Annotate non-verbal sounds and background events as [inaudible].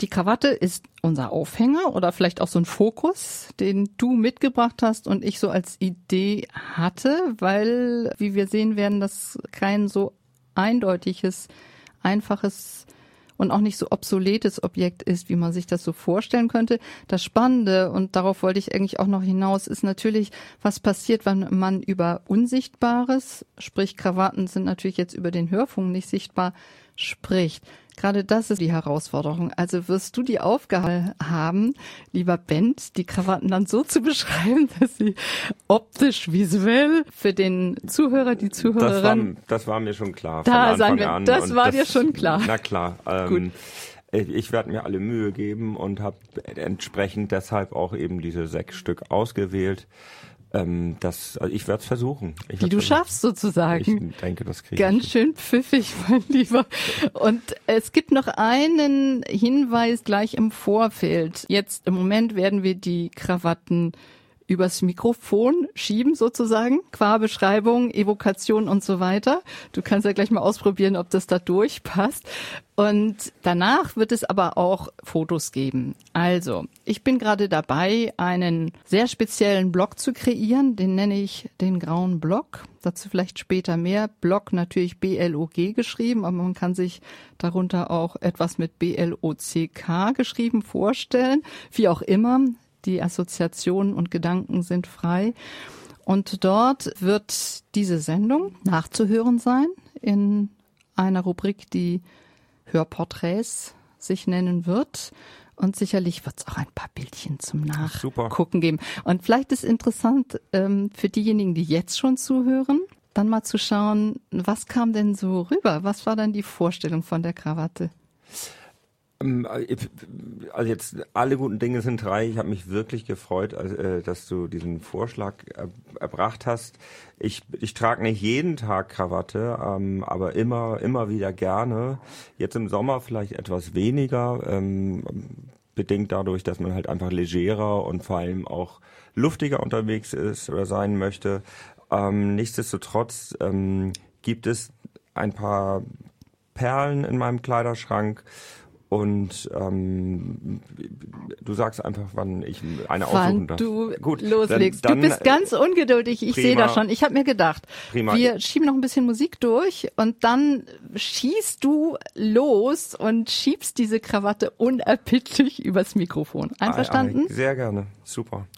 Die Krawatte ist unser Aufhänger oder vielleicht auch so ein Fokus, den du mitgebracht hast und ich so als Idee hatte, weil, wie wir sehen werden, das kein so eindeutiges, einfaches und auch nicht so obsoletes Objekt ist, wie man sich das so vorstellen könnte. Das Spannende, und darauf wollte ich eigentlich auch noch hinaus, ist natürlich, was passiert, wenn man über Unsichtbares, sprich Krawatten sind natürlich jetzt über den Hörfunk nicht sichtbar, spricht. Gerade das ist die Herausforderung. Also wirst du die Aufgabe haben, lieber Bent, die Krawatten dann so zu beschreiben, [laughs] dass sie optisch, visuell für den Zuhörer, die Zuhörerin. Das war, das war mir schon klar. Da sagen wir, an. das war das, dir schon klar. Na klar. Ähm, ich werde mir alle Mühe geben und habe entsprechend deshalb auch eben diese sechs Stück ausgewählt. Ähm, das, also ich werde es versuchen. Ich Die du versuchen. schaffst sozusagen. Ich denke, das kriege ich. Ganz schön pfiffig, [laughs] mein Lieber. Und es gibt noch einen Hinweis gleich im Vorfeld. Jetzt im Moment werden wir die Krawatten übers Mikrofon schieben sozusagen, qua Beschreibung, Evokation und so weiter. Du kannst ja gleich mal ausprobieren, ob das da durchpasst. Und danach wird es aber auch Fotos geben. Also, ich bin gerade dabei, einen sehr speziellen Blog zu kreieren. Den nenne ich den grauen Blog. Dazu vielleicht später mehr. Blog natürlich B-L-O-G geschrieben, aber man kann sich darunter auch etwas mit B-L-O-C-K geschrieben vorstellen. Wie auch immer. Die Assoziationen und Gedanken sind frei. Und dort wird diese Sendung nachzuhören sein in einer Rubrik, die Hörporträts sich nennen wird. Und sicherlich wird es auch ein paar Bildchen zum Nachgucken geben. Und vielleicht ist interessant ähm, für diejenigen, die jetzt schon zuhören, dann mal zu schauen, was kam denn so rüber? Was war dann die Vorstellung von der Krawatte? Ähm, äh, also jetzt alle guten Dinge sind drei. Ich habe mich wirklich gefreut, äh, dass du diesen Vorschlag erbracht hast. Ich, ich trage nicht jeden Tag Krawatte, ähm, aber immer immer wieder gerne. Jetzt im Sommer vielleicht etwas weniger, ähm, bedingt dadurch, dass man halt einfach legerer und vor allem auch luftiger unterwegs ist oder sein möchte. nichtsdestotrotz gibt es ein paar Perlen in meinem Kleiderschrank und ähm, du sagst einfach, wann ich eine wann aussuchen darf. du Gut, loslegst. Dann, dann, du bist ganz ungeduldig, ich sehe das schon. Ich habe mir gedacht, prima. wir schieben noch ein bisschen Musik durch und dann schießt du los und schiebst diese Krawatte unerbittlich übers Mikrofon. Einverstanden? Sehr gerne, super.